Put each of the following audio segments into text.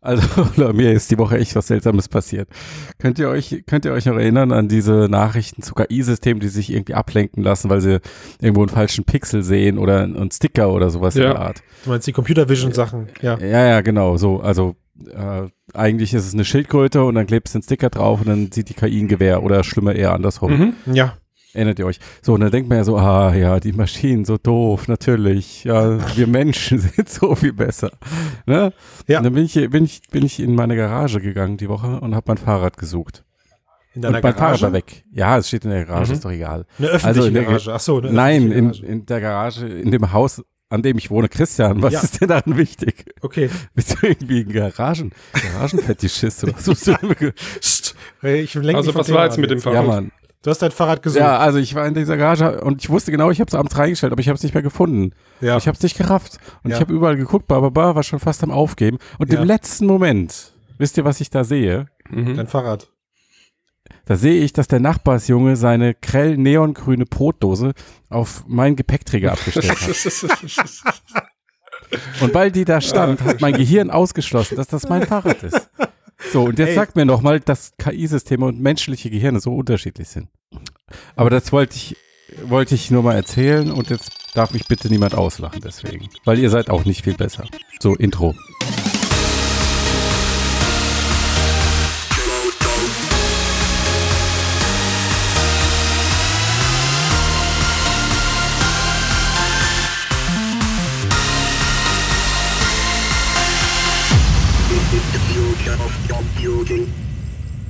Also mir ist die Woche echt was Seltsames passiert. Könnt ihr euch, könnt ihr euch noch erinnern an diese Nachrichten zu KI-Systemen, die sich irgendwie ablenken lassen, weil sie irgendwo einen falschen Pixel sehen oder einen Sticker oder sowas Ja. in der Art? Du meinst die Computer Vision Sachen, ja. Ja, ja, genau, so. Also äh, eigentlich ist es eine Schildkröte und dann klebst du einen Sticker drauf und dann sieht die KI ein Gewehr oder schlimmer eher andersrum. Mhm. Ja. Erinnert ihr euch? So, und dann denkt man ja so, ah ja, die Maschinen so doof, natürlich. Ja, wir Menschen sind so viel besser. Ne? Ja. Und dann bin ich, bin ich, bin ich in meine Garage gegangen die Woche und habe mein Fahrrad gesucht. In Und deiner mein Fahrrad Garage. war weg. Ja, es steht in der Garage, Mhm. ist doch egal. Eine öffentliche Also in der- Garage. Ach so, eine Nein, in, Garage. in der Garage, in dem Haus, an dem ich wohne. Christian, was Ja. ist denn daran wichtig? Okay. Bist du irgendwie ein Garagen, Garagenfetischist oder so? Psst. Hey, Ich lenk Also was war jetzt mit dem ja, Fahrrad? Mann. Du hast dein Fahrrad gesucht. Ja, also ich war in dieser Garage und ich wusste genau, ich habe es abends reingestellt, aber ich habe es nicht mehr gefunden. Ja. Ich habe es nicht gerafft. Und Ja. ich habe überall geguckt, Baba war schon fast am Aufgeben. Und Ja. im letzten Moment, wisst ihr, was ich da sehe? Mhm. Dein Fahrrad. Da sehe ich, dass der Nachbarsjunge seine grell neongrüne Brotdose auf meinen Gepäckträger abgestellt hat. Und weil die da stand, hat mein Gehirn ausgeschlossen, dass das mein Fahrrad ist. So, und jetzt Ey. sagt mir noch mal, dass KI-Systeme und menschliche Gehirne so unterschiedlich sind. Aber das wollte ich, wollte ich nur mal erzählen und jetzt darf mich bitte niemand auslachen deswegen. Weil ihr seid auch nicht viel besser. So, Intro.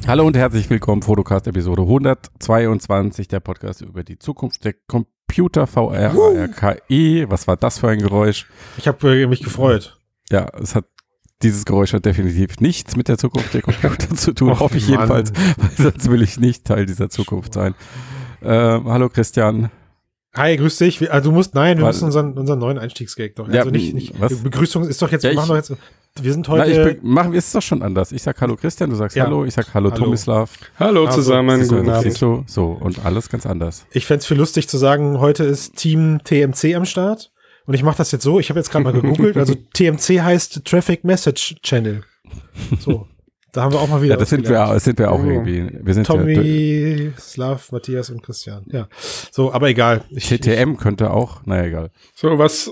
Hallo und herzlich willkommen, Fotocast Episode 122, der Podcast über die Zukunft der Computer, VR, AR, KI. Was war das für ein Geräusch? Ich habe äh, mich gefreut. Ja, es hat dieses Geräusch hat definitiv nichts mit der Zukunft der Computer zu tun, Och, hoffe ich Mann. jedenfalls, weil sonst will ich nicht Teil dieser Zukunft sein. Ähm, hallo Christian. Hi, grüß dich. Also du musst, nein, wir Weil- müssen unseren, unseren neuen Einstiegsgag doch. Ja, Also nicht, nicht was? Begrüßung ist doch jetzt, Ja, wir ich- machen doch jetzt, wir sind Na, ich heute, be- machen wir es doch schon anders. Ich sag Hallo Christian, du sagst Ja. Hallo, ich sag Hallo, Hallo. Tomislav. Hallo Also, zusammen, du, guten Abend. So, und alles ganz anders. ich fänd's viel lustig zu sagen, heute ist Team TMC am Start. Und ich mache das jetzt so, ich habe jetzt gerade mal gegoogelt, also TMC heißt Traffic Message Channel. So, da haben wir auch mal wieder Ja, das sind wir, das sind wir auch Oh. irgendwie. Wir sind ja, Tommy, Slav, Matthias und Christian. Ja, so, aber egal. Ich, TTM könnte auch, naja, egal. So, was,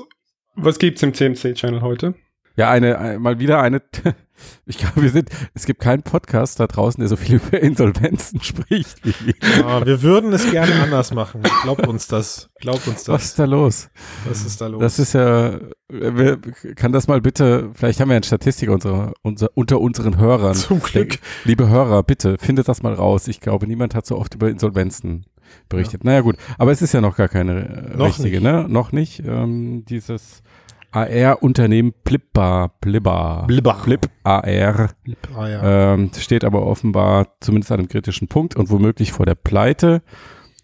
was gibt's im CMC-Channel heute? Ja, eine, ein- mal wieder eine, ich glaube, wir sind, es gibt keinen Podcast da draußen, der so viel über Insolvenzen spricht wie wir. Ja, wir würden es gerne anders machen. Glaubt uns das. Glaubt uns Was das. ist da los? Was ist da los? Das ist ja, wer, kann das mal bitte, vielleicht haben wir einen Statistiker unserer, unser, unter unseren Hörern. Zum Glück. Liebe Hörer, bitte, findet das mal raus. Ich glaube, niemand hat so oft über Insolvenzen berichtet. Naja, gut, aber es ist ja noch gar keine äh, Noch richtige, nicht. ne? Noch nicht. Ähm, dieses AR-Unternehmen Blipbar, Blibbar, Blibbar. Blip AR, Ah, ja. ähm, steht aber offenbar zumindest an einem kritischen Punkt und womöglich vor der Pleite.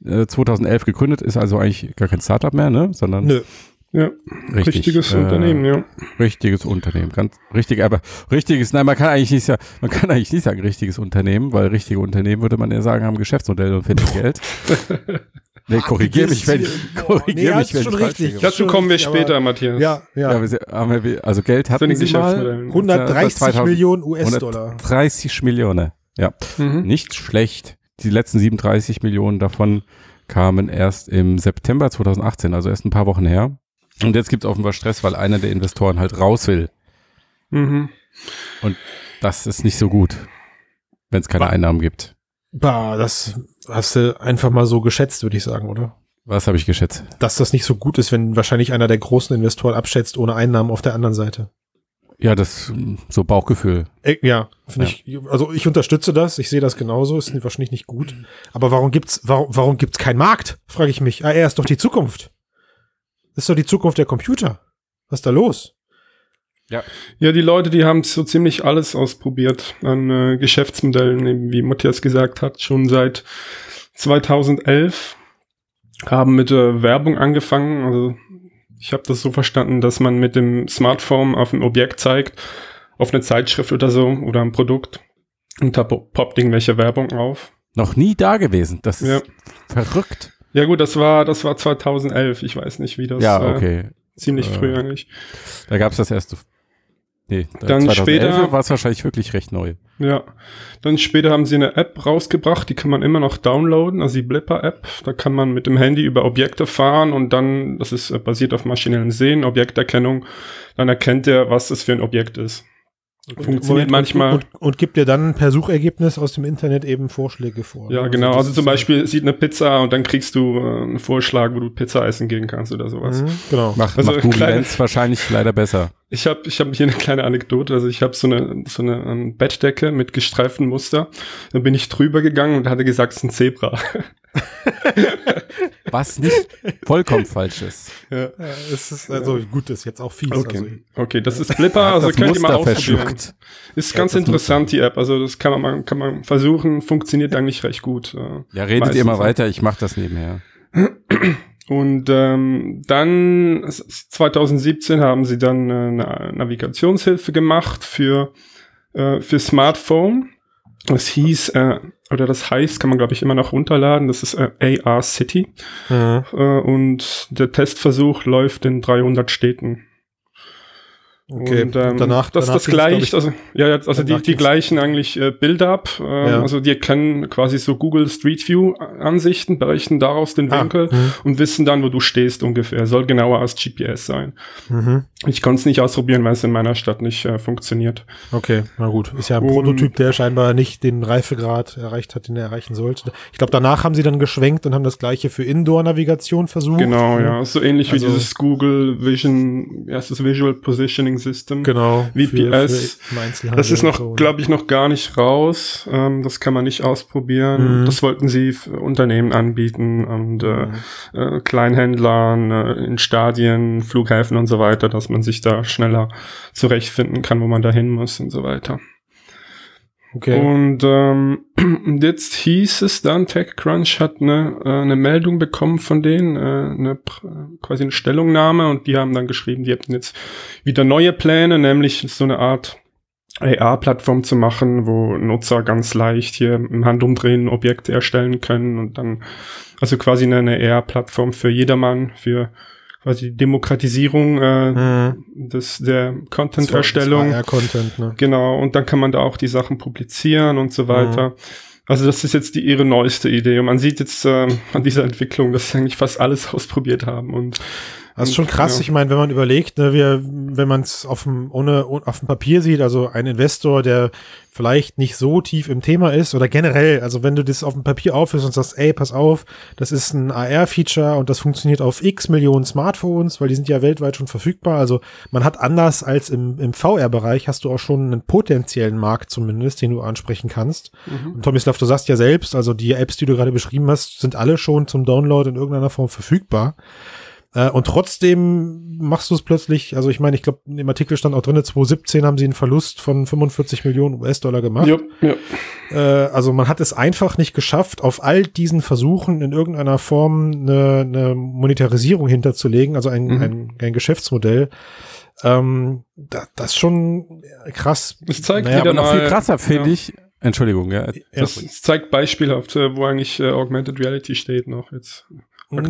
Äh, 2011 gegründet, ist also eigentlich gar kein Startup mehr, ne? Sondern Nö. Ja, richtig, richtiges äh, Unternehmen, ja. Richtiges Unternehmen, ganz richtig, aber richtiges, nein, man kann eigentlich nicht sagen, man kann eigentlich nicht sagen richtiges Unternehmen, weil richtige Unternehmen würde man ja sagen, haben Geschäftsmodelle und finden Geld. nee, korrigier mich, wenn ich, korrigier Nee, mich, wenn schon ich richtig. Dazu kommen wir später, Matthias. Ja, ja. Ja, haben wir, also Geld hatten sie mal. Geschäftsmodellen. 130 2000 Millionen US-Dollar. 130 Millionen, ja. Mhm. Nicht schlecht. Die letzten 37 Millionen davon kamen erst im September 2018, also erst ein paar Wochen her. Und jetzt gibt es offenbar Stress, weil einer der Investoren halt raus will. Mhm. Das ist nicht so gut, wenn es keine Wa- Einnahmen gibt. Bah, das hast du einfach mal so geschätzt, würde ich sagen, oder? Was habe ich geschätzt? Dass das nicht so gut ist, wenn wahrscheinlich einer der großen Investoren abschätzt ohne Einnahmen auf der anderen Seite. Ja, das so Bauchgefühl. Äh, ja, finde ich, also ich unterstütze das, ich sehe das genauso, ist wahrscheinlich nicht gut. Aber warum gibt's, warum, warum gibt's keinen Markt? Frage ich mich. Ah, er ist doch die Zukunft. Das ist doch die Zukunft der Computer. Was ist da los? Ja, die Leute, die haben so ziemlich alles ausprobiert an äh, Geschäftsmodellen, eben wie Matthias gesagt hat, schon seit 2011 haben mit äh, Werbung angefangen. Also ich habe das so verstanden, dass man mit dem Smartphone auf ein Objekt zeigt, auf eine Zeitschrift oder so oder ein Produkt und da po- poppt irgendwelche Werbung auf. Noch nie da gewesen. Das ist Ja. verrückt. Ja gut, das war das war 2011. Ich weiß nicht, wie das ja, äh, okay. ziemlich Äh, früh eigentlich. Da gab es das erste. Nee, dann später war es wahrscheinlich wirklich recht neu. Ja, dann später haben sie eine App rausgebracht, die kann man immer noch downloaden, also die Blipper-App. Da kann man mit dem Handy über Objekte fahren und dann, das ist äh, basiert auf maschinellen Sehen, Objekterkennung, dann erkennt er, was das für ein Objekt ist. Funktioniert Moment, manchmal. Und, und, und, gibt dir dann per Suchergebnis aus dem Internet eben Vorschläge vor. Ja, also genau. Also zum Beispiel sieht eine Pizza und dann kriegst du äh, einen Vorschlag, wo du Pizza essen gehen kannst oder sowas. Mhm, genau. Macht, also macht Google kleine, Lens wahrscheinlich leider besser. Ich habe ich hab hier eine kleine Anekdote. Also ich habe so eine, so eine um, ähm, Bettdecke mit gestreiften Muster. Dann bin ich drüber gegangen und hatte gesagt, es ist ein Zebra. Was nicht vollkommen falsch ist. Ja. es ist also gut, das ist jetzt auch fies. Okay, also, okay das ist Flipper, also das könnt ihr mal ausprobieren. Ist ganz interessant, die App. Also das kann man, kann man versuchen, funktioniert eigentlich recht gut. Ja, redet ihr mal weiter, ich mache das nebenher. Und ähm, dann 2017 haben sie dann äh, eine Navigationshilfe gemacht für, äh, für Smartphone. Das hieß, äh, oder das heißt, kann man glaube ich immer noch runterladen, das ist äh, AR City. Mhm. Äh, und der Testversuch läuft in 300 Städten. Okay, und, ähm, danach, das, danach das gleicht, also, ja, also die, die gleichen eigentlich äh, Build-up, äh, ja. also die kennen quasi so Google Street View Ansichten, berechnen daraus den ah, Winkel ah, und wissen dann, wo du stehst ungefähr. Soll genauer als GPS sein. Mhm. Ich konnte es nicht ausprobieren, weil es in meiner Stadt nicht äh, funktioniert. Okay, na gut. Ist ja ein Prototyp, der scheinbar nicht den Reifegrad erreicht hat, den er erreichen sollte. Ich glaube, danach haben sie dann geschwenkt und haben das gleiche für Indoor-Navigation versucht. Genau, ja. So ähnlich also, wie dieses Google Vision, erstes Visual Positioning System. Genau. VPS. Für, für das ist noch, glaube ich, noch gar nicht raus. Ähm, das kann man nicht ausprobieren. Mhm. Das wollten sie Unternehmen anbieten und äh, mhm. äh, Kleinhändlern äh, in Stadien, Flughäfen und so weiter, dass man sich da schneller zurechtfinden kann, wo man da hin muss und so weiter. Okay. Und ähm, jetzt hieß es dann, TechCrunch hat eine, äh, eine Meldung bekommen von denen, äh, eine, quasi eine Stellungnahme und die haben dann geschrieben, die hätten jetzt wieder neue Pläne, nämlich so eine Art AR-Plattform zu machen, wo Nutzer ganz leicht hier im Handumdrehen Objekte erstellen können und dann, also quasi eine, eine AR-Plattform für jedermann, für quasi Demokratisierung äh, mhm. des, der Content-Erstellung. Content, ne? Genau, und dann kann man da auch die Sachen publizieren und so weiter. Mhm. Also das ist jetzt die ihre neueste Idee. Und man sieht jetzt äh, an dieser Entwicklung, dass sie eigentlich fast alles ausprobiert haben. Und das ist schon krass. Ja. Ich meine, wenn man überlegt, ne, wir, wenn man es auf dem, ohne, auf dem Papier sieht, also ein Investor, der vielleicht nicht so tief im Thema ist oder generell, also wenn du das auf dem Papier aufhörst und sagst, ey, pass auf, das ist ein AR-Feature und das funktioniert auf x Millionen Smartphones, weil die sind ja weltweit schon verfügbar. Also man hat anders als im, im VR-Bereich hast du auch schon einen potenziellen Markt zumindest, den du ansprechen kannst. Mhm. Und Tomislav, du sagst ja selbst, also die Apps, die du gerade beschrieben hast, sind alle schon zum Download in irgendeiner Form verfügbar. Äh, und trotzdem machst du es plötzlich, also ich meine, ich glaube, im Artikel stand auch drin, 2017 haben sie einen Verlust von 45 Millionen US-Dollar gemacht. Ja, ja. Äh, also man hat es einfach nicht geschafft, auf all diesen Versuchen in irgendeiner Form eine, eine Monetarisierung hinterzulegen, also ein, mhm. ein, ein Geschäftsmodell. Ähm, da, das ist schon krass. Das zeigt naja, wieder noch viel krasser, finde ja. ich. Entschuldigung, ja. Das, das zeigt beispielhaft, äh, wo eigentlich äh, Augmented Reality steht noch jetzt.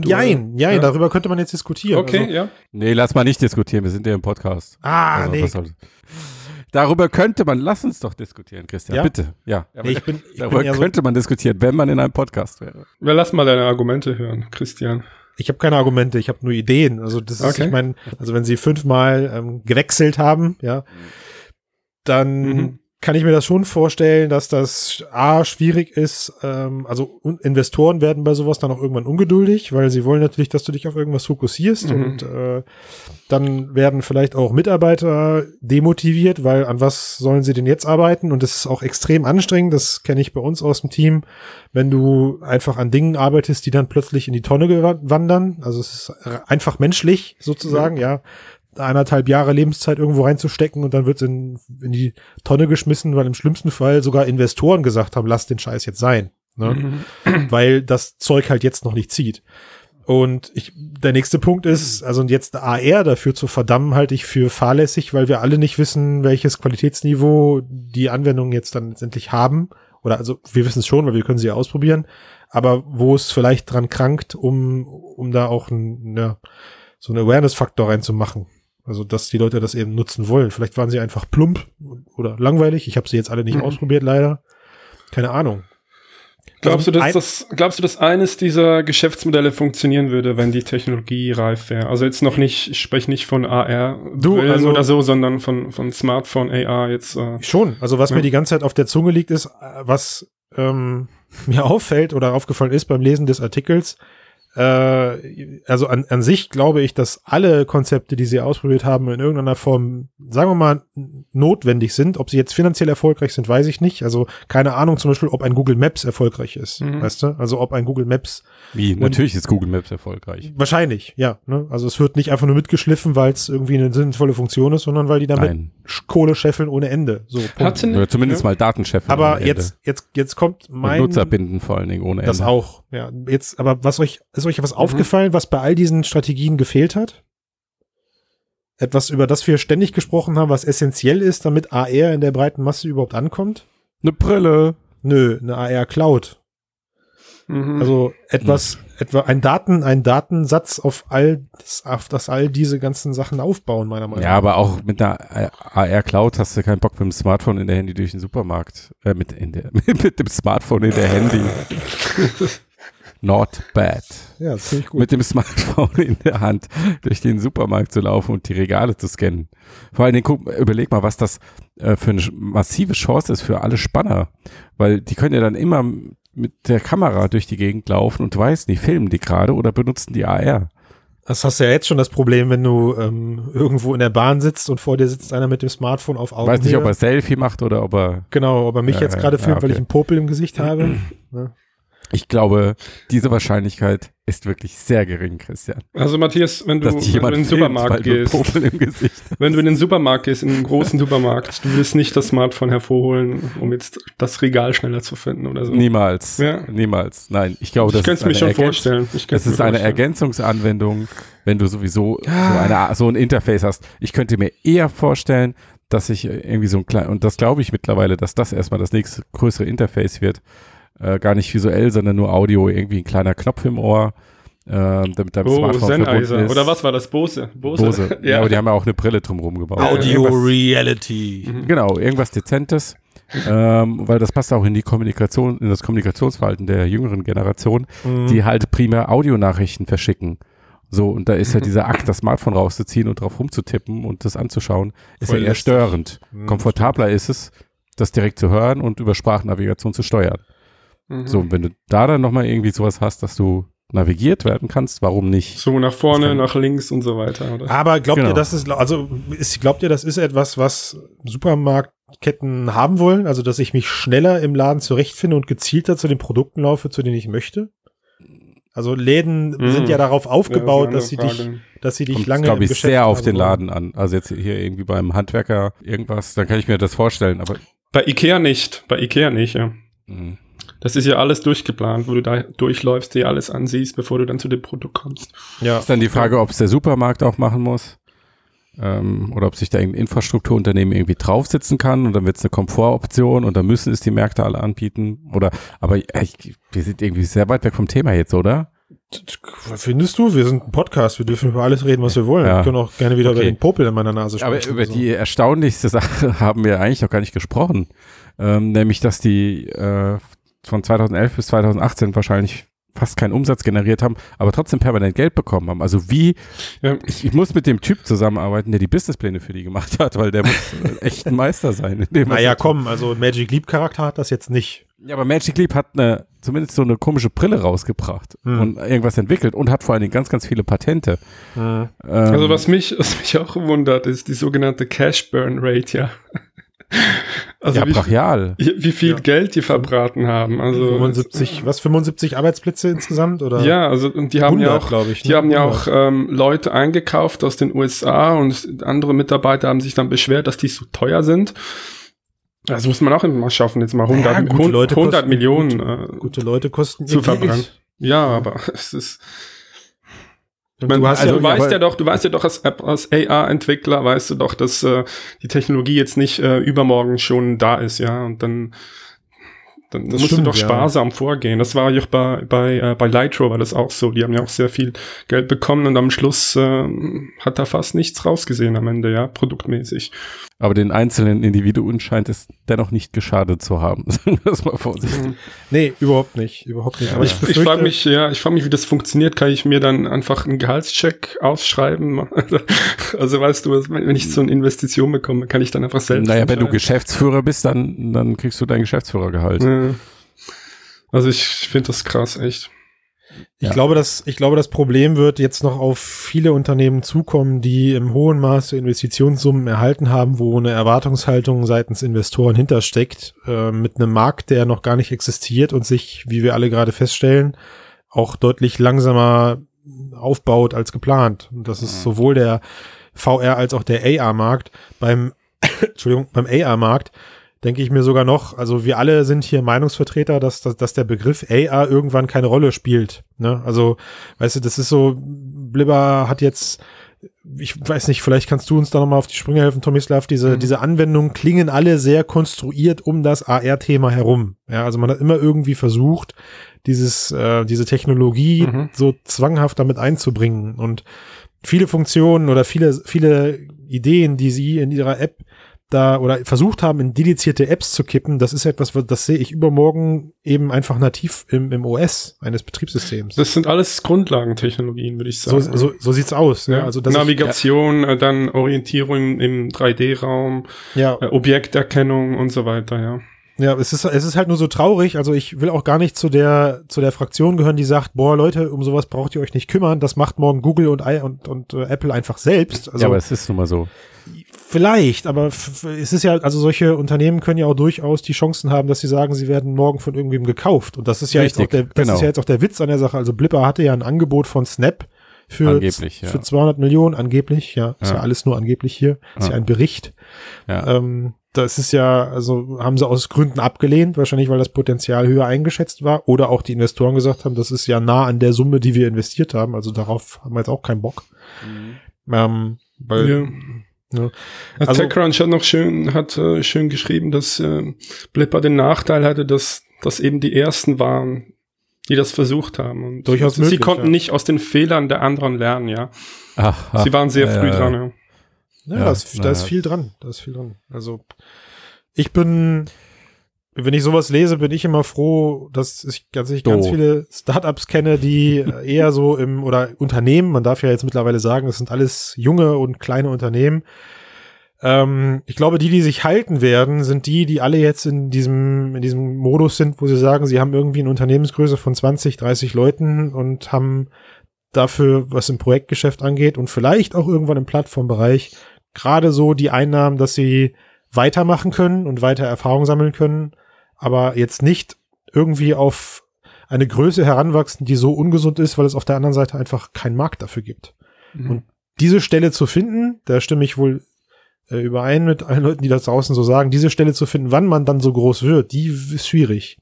Jein, jein, ja. darüber könnte man jetzt diskutieren. Okay, also, ja. Nee, lass mal nicht diskutieren, wir sind ja im Podcast. Ah, also, nee. Darüber könnte man, lass uns doch diskutieren, Christian, ja? bitte. Ja, nee, ich bin, ich darüber bin könnte so man diskutieren, wenn man in einem Podcast wäre. Wir lassen mal deine Argumente hören, Christian. Ich habe keine Argumente, ich habe nur Ideen. Also das ist, okay. ich meine, also wenn sie fünfmal ähm, gewechselt haben, ja, dann mhm kann ich mir das schon vorstellen, dass das A schwierig ist. Ähm, also Investoren werden bei sowas dann auch irgendwann ungeduldig, weil sie wollen natürlich, dass du dich auf irgendwas fokussierst mhm. und äh, dann werden vielleicht auch Mitarbeiter demotiviert, weil an was sollen sie denn jetzt arbeiten? Und das ist auch extrem anstrengend. Das kenne ich bei uns aus dem Team, wenn du einfach an Dingen arbeitest, die dann plötzlich in die Tonne wandern. Also es ist einfach menschlich sozusagen, ja. ja eineinhalb Jahre Lebenszeit irgendwo reinzustecken und dann wird es in, in die Tonne geschmissen, weil im schlimmsten Fall sogar Investoren gesagt haben, lass den Scheiß jetzt sein. Ne? Mhm. Weil das Zeug halt jetzt noch nicht zieht. Und ich, der nächste Punkt ist, also jetzt AR dafür zu verdammen, halte ich für fahrlässig, weil wir alle nicht wissen, welches Qualitätsniveau die Anwendungen jetzt dann letztendlich haben. Oder also wir wissen es schon, weil wir können sie ja ausprobieren, aber wo es vielleicht dran krankt, um, um da auch ein, ja, so einen Awareness-Faktor reinzumachen. Also, dass die Leute das eben nutzen wollen. Vielleicht waren sie einfach plump oder langweilig. Ich habe sie jetzt alle nicht mhm. ausprobiert, leider. Keine Ahnung. Glaubst du, dass das, glaubst du, dass eines dieser Geschäftsmodelle funktionieren würde, wenn die Technologie reif wäre? Also jetzt noch nicht, ich spreche nicht von AR du, also, oder so, sondern von, von Smartphone AR jetzt. Äh, schon. Also was ja. mir die ganze Zeit auf der Zunge liegt, ist, was ähm, mir auffällt oder aufgefallen ist beim Lesen des Artikels, äh, also an, an sich glaube ich, dass alle Konzepte, die sie ausprobiert haben, in irgendeiner Form, sagen wir mal, notwendig sind. Ob sie jetzt finanziell erfolgreich sind, weiß ich nicht. Also keine Ahnung zum Beispiel, ob ein Google Maps erfolgreich ist. Mhm. Weißt du? Also ob ein Google Maps. Wie? Natürlich ist Google Maps erfolgreich. Wahrscheinlich, ja. Ne? Also es wird nicht einfach nur mitgeschliffen, weil es irgendwie eine sinnvolle Funktion ist, sondern weil die damit Nein. Kohle scheffeln ohne Ende. So, Hat Oder zumindest ja. mal Daten scheffeln. Aber jetzt, jetzt, jetzt kommt mein. Und Nutzer binden vor allen Dingen ohne Ende. Das auch, ja. Jetzt, aber was euch, ist euch was mhm. aufgefallen, was bei all diesen Strategien gefehlt hat? Etwas, über das wir ständig gesprochen haben, was essentiell ist, damit AR in der breiten Masse überhaupt ankommt? Eine Brille. Nö, eine AR Cloud. Mhm. Also etwas, mhm. etwa ein Daten, ein Datensatz auf all, das, auf das all diese ganzen Sachen aufbauen, meiner Meinung nach. Ja, aber auch mit einer AR Cloud hast du keinen Bock mit dem Smartphone in der Handy durch den Supermarkt, äh, mit, in der, mit dem Smartphone in der Handy. Not bad. Ja, ziemlich gut. Mit dem Smartphone in der Hand durch den Supermarkt zu laufen und die Regale zu scannen. Vor allen Dingen, guck, überleg mal, was das äh, für eine massive Chance ist für alle Spanner. Weil die können ja dann immer mit der Kamera durch die Gegend laufen und du weißt nicht, filmen die gerade oder benutzen die AR. Das hast du ja jetzt schon das Problem, wenn du ähm, irgendwo in der Bahn sitzt und vor dir sitzt einer mit dem Smartphone auf Augenhöhe. Weiß nicht, ob er Selfie macht oder ob er. Genau, ob er mich äh, jetzt gerade filmt, ja, okay. weil ich einen Popel im Gesicht habe. Ne? Ich glaube, diese Wahrscheinlichkeit ist wirklich sehr gering, Christian. Also Matthias, wenn du, wenn du in den Supermarkt gehst, wenn du in den Supermarkt gehst, in einen großen Supermarkt, du willst nicht das Smartphone hervorholen, um jetzt das Regal schneller zu finden oder so. Niemals. Ja? Niemals. Nein, ich glaube, das ich ist mir schon vorstellen. Ich das ist eine Ergänzungsanwendung, wenn du sowieso ja. so, eine, so ein Interface hast. Ich könnte mir eher vorstellen, dass ich irgendwie so ein klein, und das glaube ich mittlerweile, dass das erstmal das nächste größere Interface wird, äh, gar nicht visuell, sondern nur Audio, irgendwie ein kleiner Knopf im Ohr. Äh, damit dein oh, Smartphone Sennheiser. Oder was war das? Bose? Bose. Bose. ja. ja, aber die haben ja auch eine Brille drumherum gebaut. Audio Reality. Mhm. Genau, irgendwas Dezentes. ähm, weil das passt auch in die Kommunikation, in das Kommunikationsverhalten der jüngeren Generation, mhm. die halt primär Audionachrichten verschicken. So, und da ist ja dieser Akt, das Smartphone rauszuziehen und drauf rumzutippen und das anzuschauen, ist Voll ja eher störend. Mhm, Komfortabler ist es, das direkt zu hören und über Sprachnavigation zu steuern. Mhm. So, wenn du da dann nochmal irgendwie sowas hast, dass du navigiert werden kannst, warum nicht? So nach vorne, nach links und so weiter. Oder? Aber glaubt genau. ihr, das ist, also ist, glaubt ihr, das ist etwas, was Supermarktketten haben wollen? Also, dass ich mich schneller im Laden zurechtfinde und gezielter zu den Produkten laufe, zu denen ich möchte? Also Läden mhm. sind ja darauf aufgebaut, ja, das dass sie dich, dass sie dich Kommt, lange glaube ich, sehr auf den Laden an. Also jetzt hier irgendwie beim Handwerker irgendwas, dann kann ich mir das vorstellen. Aber bei Ikea nicht, bei Ikea nicht, ja. Mhm. Das ist ja alles durchgeplant, wo du da durchläufst, dir alles ansiehst, bevor du dann zu dem Produkt kommst. Ja. Ist dann die Frage, ob es der Supermarkt auch machen muss. Ähm, oder ob sich da ein Infrastrukturunternehmen irgendwie draufsitzen kann und dann wird es eine Komfortoption und dann müssen es die Märkte alle anbieten. Oder, aber ich, wir sind irgendwie sehr weit weg vom Thema jetzt, oder? Findest du? Wir sind ein Podcast, wir dürfen über alles reden, was wir wollen. Ja. Wir können auch gerne wieder okay. über den Popel in meiner Nase sprechen. Aber über so. die erstaunlichste Sache haben wir eigentlich noch gar nicht gesprochen. Ähm, nämlich, dass die äh, von 2011 bis 2018 wahrscheinlich fast keinen Umsatz generiert haben, aber trotzdem permanent Geld bekommen haben. Also wie, ja. ich, ich, muss mit dem Typ zusammenarbeiten, der die Businesspläne für die gemacht hat, weil der muss echt ein Meister sein. naja, komm, also Magic Leap Charakter hat das jetzt nicht. Ja, aber Magic Leap hat eine, zumindest so eine komische Brille rausgebracht hm. und irgendwas entwickelt und hat vor allen Dingen ganz, ganz viele Patente. Hm. Ähm, also was mich, was mich auch wundert, ist die sogenannte Cash Burn Rate, ja. Also ja, wie, brachial. Wie viel ja. Geld die verbraten haben. Also 75, was 75 Arbeitsplätze insgesamt oder? Ja, also und die haben 100, ja auch, ich, ne? die haben 100. ja auch ähm, Leute eingekauft aus den USA und andere Mitarbeiter haben sich dann beschwert, dass die so teuer sind. Das muss man auch mal schaffen, jetzt mal 100, ja, 100, 100 Millionen gut, äh, gute Leute kosten zu verbrennen. Ja, aber es ist man, du, also, du weißt ja doch, du weißt ja doch als, als AR-Entwickler, weißt du doch, dass äh, die Technologie jetzt nicht äh, übermorgen schon da ist, ja. Und dann Dann das musst stimmt, du doch sparsam ja. vorgehen. Das war ja auch bei, bei, äh, bei Lightro war das auch so. Die haben ja auch sehr viel Geld bekommen und am Schluss äh, hat da fast nichts rausgesehen am Ende, ja, produktmäßig. Aber den einzelnen Individuen scheint es dennoch nicht geschadet zu haben. Sagen wir das mal vorsichtig. Mhm. Nee, überhaupt nicht. Überhaupt nicht. Aber ich, ich frage mich, ja, ich frage mich, wie das funktioniert. Kann ich mir dann einfach einen Gehaltscheck ausschreiben? also weißt du, wenn ich so eine Investition bekomme, kann ich dann einfach selbst. Naja, wenn du Geschäftsführer bist, dann, dann kriegst du dein Geschäftsführergehalt. Ja. Also ich finde das krass, echt. Ich ja. glaube, dass, ich glaube, das Problem wird jetzt noch auf viele Unternehmen zukommen, die im hohen Maße Investitionssummen erhalten haben, wo eine Erwartungshaltung seitens Investoren hintersteckt, äh, mit einem Markt, der noch gar nicht existiert und sich, wie wir alle gerade feststellen, auch deutlich langsamer aufbaut als geplant. Und das ist mhm. sowohl der VR als auch der AR-Markt. Beim, Entschuldigung, beim AR-Markt denke ich mir sogar noch, also wir alle sind hier Meinungsvertreter, dass, dass, dass der Begriff AR irgendwann keine Rolle spielt. Ne? Also, weißt du, das ist so, Blibber hat jetzt, ich weiß nicht, vielleicht kannst du uns da nochmal auf die Sprünge helfen, Tomislav, diese, mhm. diese Anwendungen klingen alle sehr konstruiert um das AR-Thema herum. Ja, also man hat immer irgendwie versucht, dieses, äh, diese Technologie mhm. so zwanghaft damit einzubringen und viele Funktionen oder viele, viele Ideen, die sie in ihrer App da oder versucht haben, in dedizierte Apps zu kippen, das ist etwas, das sehe ich übermorgen eben einfach nativ im, im OS eines Betriebssystems. Das sind alles Grundlagentechnologien, würde ich sagen. So, so, so sieht's aus. Ja. ja. Also Navigation, ich, ja. Äh, dann Orientierung im 3D-Raum, ja. Äh, Objekterkennung und so weiter, ja. Ja, es ist, es ist halt nur so traurig. Also ich will auch gar nicht zu der, zu der Fraktion gehören, die sagt, boah, Leute, um sowas braucht ihr euch nicht kümmern. Das macht morgen Google und, und, und äh, Apple einfach selbst. Also, ja, aber es ist nun mal so. Vielleicht, aber es ist ja, also solche Unternehmen können ja auch durchaus die Chancen haben, dass sie sagen, sie werden morgen von irgendwem gekauft. Und das ist ja Richtig, jetzt auch der, das genau. ist ja jetzt auch der Witz an der Sache. Also Blipper hatte ja ein Angebot von Snap für, angeblich, ja. für 200 Millionen, angeblich, ja, ist ja, ja alles nur angeblich hier, ist ja, ja ein Bericht. Ja. Ähm, das ist ja, also haben sie aus Gründen abgelehnt, wahrscheinlich weil das Potenzial höher eingeschätzt war oder auch die Investoren gesagt haben, das ist ja nah an der Summe, die wir investiert haben, also darauf haben wir jetzt auch keinen Bock. Mhm. Ähm, weil ja. Ja. Also, TechCrunch hat noch schön, hat äh, schön geschrieben, dass äh, Blipper den Nachteil hatte, dass das eben die ersten waren, die das versucht haben. Und Durchaus sie möglich, konnten ja. nicht aus den Fehlern der anderen lernen, ja. Ach, ach, sie waren sehr früh äh, dran, ja. Ja, ja da, ist, da ist viel dran. Da ist viel dran. Also ich bin, wenn ich sowas lese, bin ich immer froh, dass ich, dass ich ganz viele Startups kenne, die eher so im, oder Unternehmen, man darf ja jetzt mittlerweile sagen, es sind alles junge und kleine Unternehmen. Ähm, ich glaube, die, die sich halten werden, sind die, die alle jetzt in diesem, in diesem Modus sind, wo sie sagen, sie haben irgendwie eine Unternehmensgröße von 20, 30 Leuten und haben dafür, was im Projektgeschäft angeht und vielleicht auch irgendwann im Plattformbereich, gerade so die Einnahmen, dass sie weitermachen können und weiter Erfahrung sammeln können aber jetzt nicht irgendwie auf eine Größe heranwachsen, die so ungesund ist, weil es auf der anderen Seite einfach keinen Markt dafür gibt. Mhm. Und diese Stelle zu finden, da stimme ich wohl äh, überein mit allen Leuten, die das draußen so sagen, diese Stelle zu finden, wann man dann so groß wird, die ist schwierig.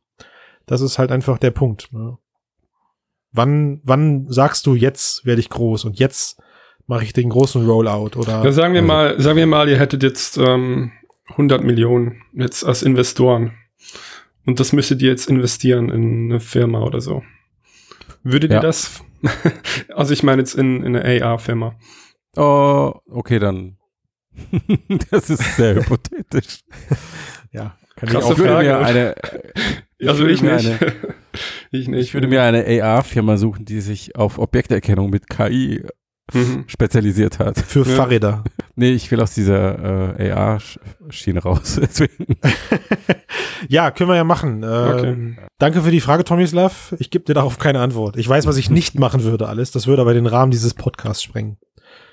Das ist halt einfach der Punkt. Ne? Wann, wann sagst du, jetzt werde ich groß und jetzt mache ich den großen Rollout oder? Ja, sagen wir also, mal, sagen wir mal, ihr hättet jetzt ähm, 100 Millionen jetzt als Investoren und das müsstet ihr jetzt investieren in eine Firma oder so. Würdet ja. ihr das? also ich meine jetzt in, in eine AR-Firma. Oh, okay, dann. das ist sehr hypothetisch. ja, kann ich auch Frage, mir eine. also ich, nicht. Eine, ich nicht. Ich würde mir eine AR-Firma suchen, die sich auf Objekterkennung mit KI mhm. spezialisiert hat. Für ja. Fahrräder. Nee, ich will aus dieser äh, AR-Schiene raus. ja, können wir ja machen. Ähm, okay. Danke für die Frage, Tomislav. Ich gebe dir darauf keine Antwort. Ich weiß, was ich nicht machen würde alles. Das würde aber den Rahmen dieses Podcasts sprengen.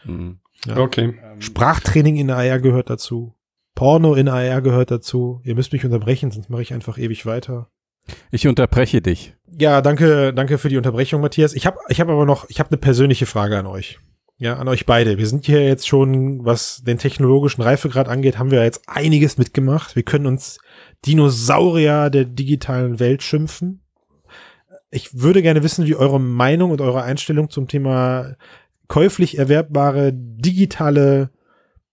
Mhm. Ja. Okay. Sprachtraining in AR gehört dazu. Porno in AR gehört dazu. Ihr müsst mich unterbrechen, sonst mache ich einfach ewig weiter. Ich unterbreche dich. Ja, danke, danke für die Unterbrechung, Matthias. Ich habe ich hab aber noch, ich habe eine persönliche Frage an euch. Ja, an euch beide. Wir sind hier jetzt schon, was den technologischen Reifegrad angeht, haben wir jetzt einiges mitgemacht. Wir können uns Dinosaurier der digitalen Welt schimpfen. Ich würde gerne wissen, wie eure Meinung und eure Einstellung zum Thema käuflich erwerbbare digitale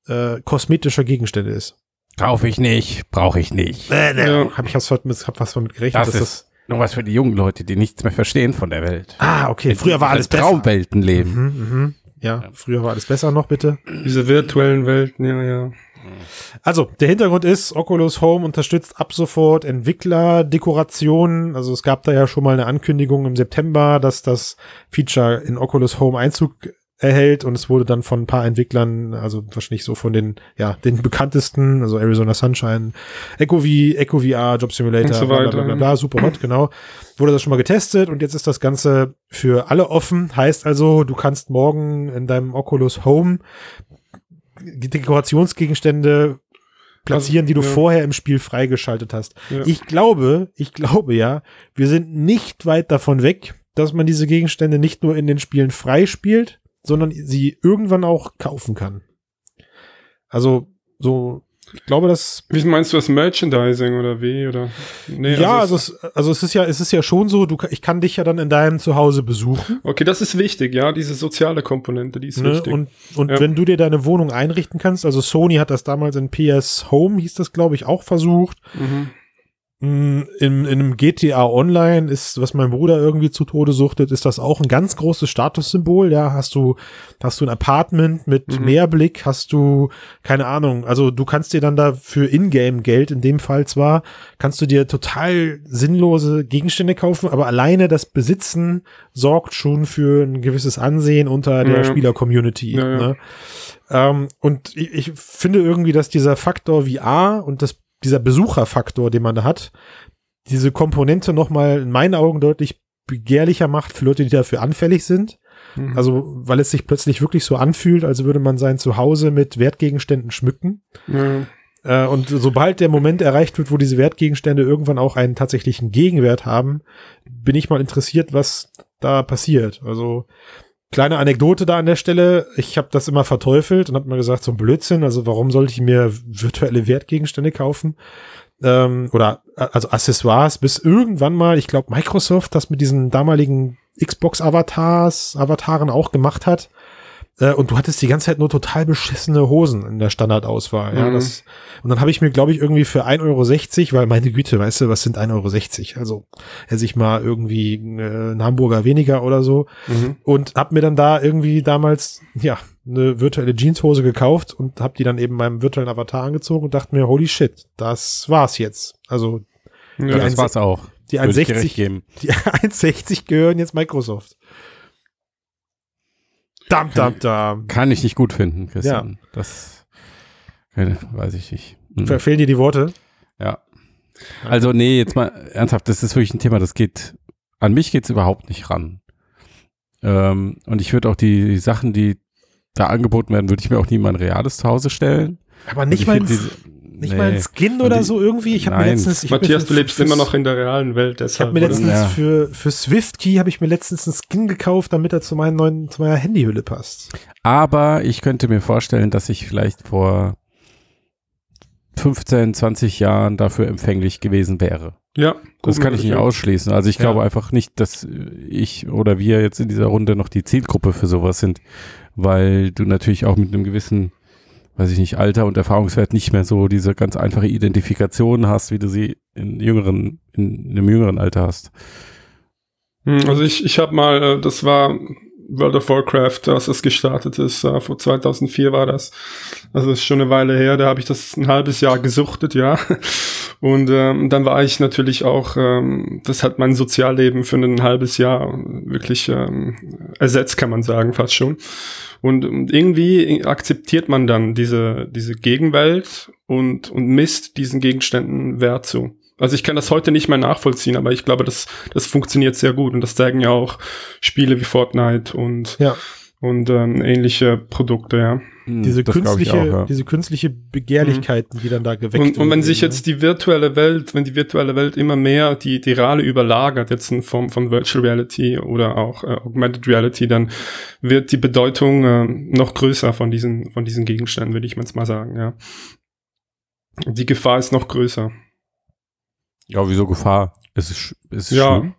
äh, kosmetischer Gegenstände ist. Kaufe ich nicht, brauche ich nicht. Äh, ne, ja. Habe ich was, hab was mit gerechnet. Das ist nur was für die jungen Leute, die nichts mehr verstehen von der Welt. Ah, okay. Früher war alles besser. Traumwelten leben. Mhm, mh. Ja, früher war alles besser noch, bitte. Diese virtuellen Welten, ja, ja. Also, der Hintergrund ist, Oculus Home unterstützt ab sofort Entwickler-Dekorationen. Also es gab da ja schon mal eine Ankündigung im September, dass das Feature in Oculus Home Einzug erhält und es wurde dann von ein paar Entwicklern, also wahrscheinlich so von den, ja, den bekanntesten, also Arizona Sunshine, Echo V, Echo VR, Job Simulator, und so weiter. bla, bla, bla, super hot, genau. Wurde das schon mal getestet und jetzt ist das Ganze für alle offen. Heißt also, du kannst morgen in deinem Oculus Home Dekorationsgegenstände platzieren, die du ja. vorher im Spiel freigeschaltet hast. Ja. Ich glaube, ich glaube ja, wir sind nicht weit davon weg, dass man diese Gegenstände nicht nur in den Spielen freispielt, sondern sie irgendwann auch kaufen kann. Also so, ich glaube, dass. Wie meinst du das Merchandising oder wie oder? Nee, ja, also, also, es, also es ist ja, es ist ja schon so, du, ich kann dich ja dann in deinem Zuhause besuchen. Okay, das ist wichtig, ja, diese soziale Komponente, die ist ne? wichtig. Und, und Ja. wenn du dir deine Wohnung einrichten kannst, also Sony hat das damals in PS Home, hieß das, glaube ich, auch versucht. Mhm. Mm, In, in einem GTA Online ist, was mein Bruder irgendwie zu Tode suchtet, ist das auch ein ganz großes Statussymbol. Ja, hast du, hast du ein Apartment mit Mhm. Meerblick, hast du, keine Ahnung, also du kannst dir dann da für Ingame-Geld, in dem Fall zwar, kannst du dir total sinnlose Gegenstände kaufen, aber alleine das Besitzen sorgt schon für ein gewisses Ansehen unter der Ja. Spieler-Community. Ja. Ne? Ähm, und ich, ich finde irgendwie, dass dieser Faktor VR und das, dieser Besucherfaktor, den man da hat, diese Komponente nochmal in meinen Augen deutlich begehrlicher macht für Leute, die dafür anfällig sind. Mhm. Also, weil es sich plötzlich wirklich so anfühlt, als würde man sein Zuhause mit Wertgegenständen schmücken. ja. Äh, und sobald der Moment erreicht wird, wo diese Wertgegenstände irgendwann auch einen tatsächlichen Gegenwert haben, bin ich mal interessiert, was da passiert. Also kleine Anekdote da an der Stelle. Ich habe das immer verteufelt und habe mir gesagt, so ein Blödsinn. Also warum sollte ich mir virtuelle Wertgegenstände kaufen? Ähm, oder äh, also Accessoires, bis irgendwann mal, ich glaube, Microsoft das mit diesen damaligen Xbox-Avatars, Avataren auch gemacht hat. Äh, und du hattest die ganze Zeit nur total beschissene Hosen in der Standardauswahl. Ja, Mhm. das, und dann habe ich mir, glaube ich, irgendwie für 1,60 Euro, weil meine Güte, weißt du, was sind 1,60 Euro? Also esse ich mal irgendwie äh, einen Hamburger weniger oder so. Mhm. Und habe mir dann da irgendwie damals, ja, eine virtuelle Jeanshose gekauft und habe die dann eben meinem virtuellen Avatar angezogen und dachte mir, holy shit, das war's jetzt. Also Ja, Ja, das war's auch. die Würde ich dir recht 1,60 geben. die 1,60 gehören jetzt Microsoft. Dam, dam, dam. Kann ich nicht gut finden, Christian. Das keine, weiß ich nicht. Hm. Verfehlen dir die Worte? Ja. Also, nee, jetzt mal ernsthaft, das ist wirklich ein Thema, das geht, an mich geht's überhaupt nicht ran. Ähm, und ich würde auch die Sachen, die da angeboten werden, würde ich mir auch nie in mein reales Zuhause stellen. Aber nicht Und mal nicht nee. mal ein Skin oder die- so irgendwie. Ich habe mir letztens, ich hab Matthias, mir du lebst immer noch in der realen Welt, Ich habe deshalb. mir letztens Ja. für, für SwiftKey habe ich mir letztens einen Skin gekauft, damit er zu meinen neuen, zu meiner Handyhülle passt. Aber ich könnte mir vorstellen, dass ich vielleicht vor 15, 20 Jahren dafür empfänglich gewesen wäre. ja, Das kann ich nicht ausschließen. Also ich Ja. glaube einfach nicht, dass ich oder wir jetzt in dieser Runde noch die Zielgruppe für sowas sind, weil du natürlich auch mit einem gewissen, weiß ich nicht, Alter und Erfahrungswert nicht mehr so diese ganz einfache Identifikation hast, wie du sie in jüngeren, in einem jüngeren Alter hast. Hm, Also ich, ich habe mal, äh, das war World of Warcraft, als es gestartet ist, äh, vor 2004 war das. Also das ist schon eine Weile her, da habe ich das ein halbes Jahr gesuchtet, ja. Und ähm, dann war ich natürlich auch, ähm, das hat mein Sozialleben für ein halbes Jahr wirklich ähm, ersetzt, kann man sagen, fast schon. Und, und irgendwie akzeptiert man dann diese, diese Gegenwelt und, und misst diesen Gegenständen Wert zu. Also ich kann das heute nicht mehr nachvollziehen, aber ich glaube, das, das funktioniert sehr gut und das zeigen ja auch Spiele wie Fortnite und, Ja. Und ähm, ähnliche Produkte, ja. Hm, Diese das künstliche, auch, ja. diese künstliche Begehrlichkeiten, die dann da geweckt Und, und wenn werden, sich ne? jetzt die virtuelle Welt, wenn die virtuelle Welt immer mehr die, die reale überlagert, jetzt in Form von Virtual Reality oder auch äh, Augmented Reality, dann wird die Bedeutung äh, noch größer von diesen, von diesen Gegenständen, würde ich jetzt mal sagen, ja. Die Gefahr ist noch größer. Ja, wieso Gefahr? Es ist, es ist Ja. schlimm.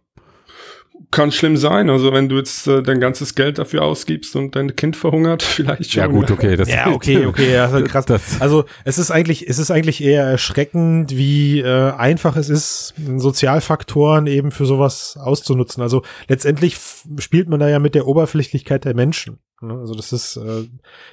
Kann schlimm sein. Also wenn du jetzt äh, dein ganzes Geld dafür ausgibst und dein Kind verhungert, vielleicht schon. Ja gut, okay. Das ja, okay, okay. Ja, das krass. Das, also es ist eigentlich, es ist eigentlich eher erschreckend, wie äh, einfach es ist, Sozialfaktoren eben für sowas auszunutzen. Also letztendlich spielt man da ja mit der Oberflächlichkeit der Menschen. Ne? Also das ist äh,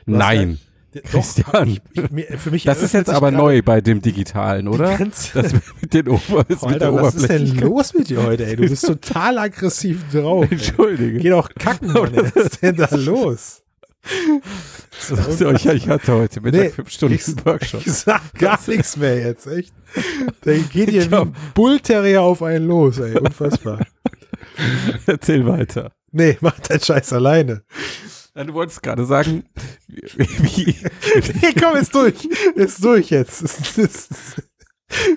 Nein. Ja, Christian, ich, ich, für mich das ist jetzt aber neu bei dem Digitalen, oder? Das mit den Ober Alter, was ist denn los mit dir heute, ey? Du bist total aggressiv drauf. Entschuldige. Ey. Geh doch kacken, Mann. Was ist denn da los? So, ich, ich, hatte heute Mittag nee, fünf Stunden ich, Workshop. Ich sag gar nichts mehr jetzt, echt. Der geht hier wie ein Bullterrier auf einen los, ey. Unfassbar. Erzähl weiter. Nee, mach deinen Scheiß alleine. Du wolltest gerade sagen, wie. wie nee, komm, ist durch. Ist durch jetzt. Ist, ist,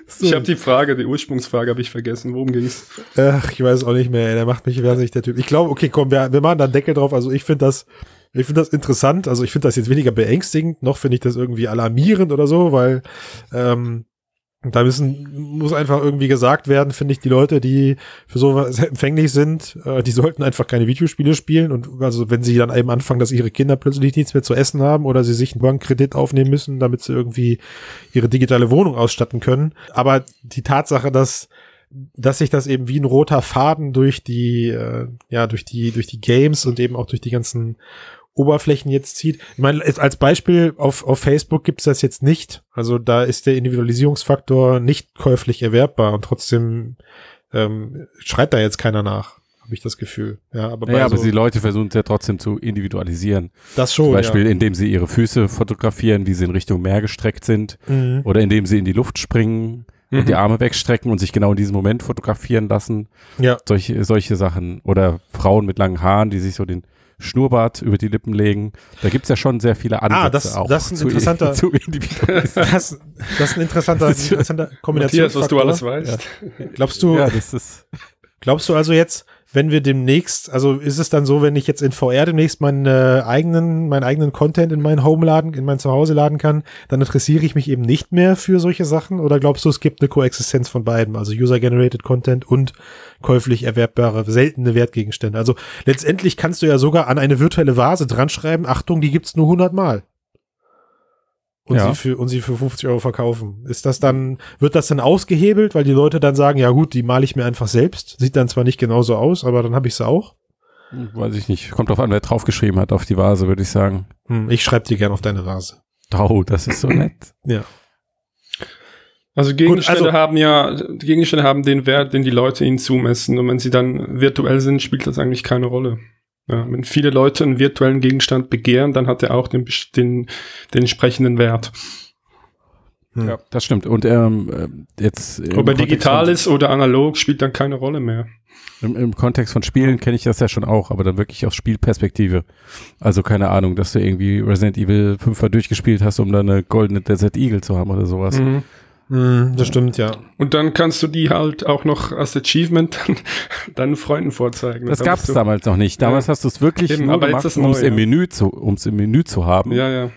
ist ich habe die Frage, die Ursprungsfrage habe ich vergessen. Worum ging's? Ach, ich weiß auch nicht mehr. Der macht mich, wer sich der Typ. Ich glaube, okay, komm, wir, wir machen da einen Deckel drauf. Also ich finde das, ich finde das interessant. Also ich finde das jetzt weniger beängstigend, noch finde ich das irgendwie alarmierend oder so, weil ähm, da müssen, muss einfach irgendwie gesagt werden, finde ich, die Leute, die für sowas empfänglich sind, äh, die sollten einfach keine Videospiele spielen. Und also wenn sie dann eben anfangen, dass ihre Kinder plötzlich nichts mehr zu essen haben oder sie sich einen Bankkredit aufnehmen müssen, damit sie irgendwie ihre digitale Wohnung ausstatten können. Aber die Tatsache, dass dass sich das eben wie ein roter Faden durch die, äh, ja, durch die, durch die Games und eben auch durch die ganzen Oberflächen jetzt zieht. Ich meine, als Beispiel auf, auf Facebook gibt's das jetzt nicht. Also da ist der Individualisierungsfaktor nicht käuflich erwerbbar und trotzdem ähm, schreit da jetzt keiner nach, habe ich das Gefühl. Ja, aber, ja, aber so, die Leute versuchen es ja trotzdem zu individualisieren. Das schon. Zum Beispiel, ja. indem sie ihre Füße fotografieren, wie sie in Richtung Meer gestreckt sind, mhm. oder indem sie in die Luft springen mhm. und die Arme wegstrecken und sich genau in diesem Moment fotografieren lassen. Ja. Solche, solche Sachen. Oder Frauen mit langen Haaren, die sich so den Schnurrbart über die Lippen legen. Da gibt's ja schon sehr viele Ansätze ah, das, auch. Das ist ein interessanter, zu, das, das ist ein interessanter, interessanter Kombination. Matthias, was du alles weißt. Ja. Glaubst du, ja, das ist glaubst du also jetzt, wenn wir demnächst, also ist es dann so, wenn ich jetzt in VR demnächst meinen äh, eigenen, meinen eigenen Content in mein Home laden, in mein Zuhause laden kann, dann interessiere ich mich eben nicht mehr für solche Sachen? Oder glaubst du, es gibt eine Koexistenz von beiden, also User-Generated Content und käuflich erwerbbare, seltene Wertgegenstände? Also letztendlich kannst du ja sogar an eine virtuelle Vase dran schreiben, Achtung, die gibt's nur 100 Mal und, ja. sie für, und sie für 50 Euro verkaufen. Ist das dann, wird das dann ausgehebelt, weil die Leute dann sagen, ja gut, die male ich mir einfach selbst. Sieht dann zwar nicht genauso aus, aber dann habe ich sie auch. Weiß ich nicht. Kommt drauf an, wer draufgeschrieben hat auf die Vase, würde ich sagen. Hm, ich schreibe dir gern auf deine Vase. Oh, das ist so nett. ja. Also Gegenstände Gut, also, haben ja, Gegenstände haben den Wert, den die Leute ihnen zumessen. Und wenn sie dann virtuell sind, spielt das eigentlich keine Rolle. Ja, wenn viele Leute einen virtuellen Gegenstand begehren, dann hat er auch den, den, den entsprechenden Wert. Hm. Ja, das stimmt. Und ähm, jetzt. Ob er digital ist oder analog, spielt dann keine Rolle mehr. Im, im Kontext von Spielen kenne ich das ja schon auch, aber dann wirklich aus Spielperspektive. Also keine Ahnung, dass du irgendwie Resident Evil 5 durchgespielt hast, um dann eine goldene Desert Eagle zu haben oder sowas. Mhm. Mm, das stimmt, ja. Und dann kannst du die halt auch noch als Achievement deinen Freunden vorzeigen. Das gab es damals noch nicht. Damals ja. hast du es wirklich Eben, nur gemacht, um es im, Menü zu, im Menü zu haben. Ja, ja.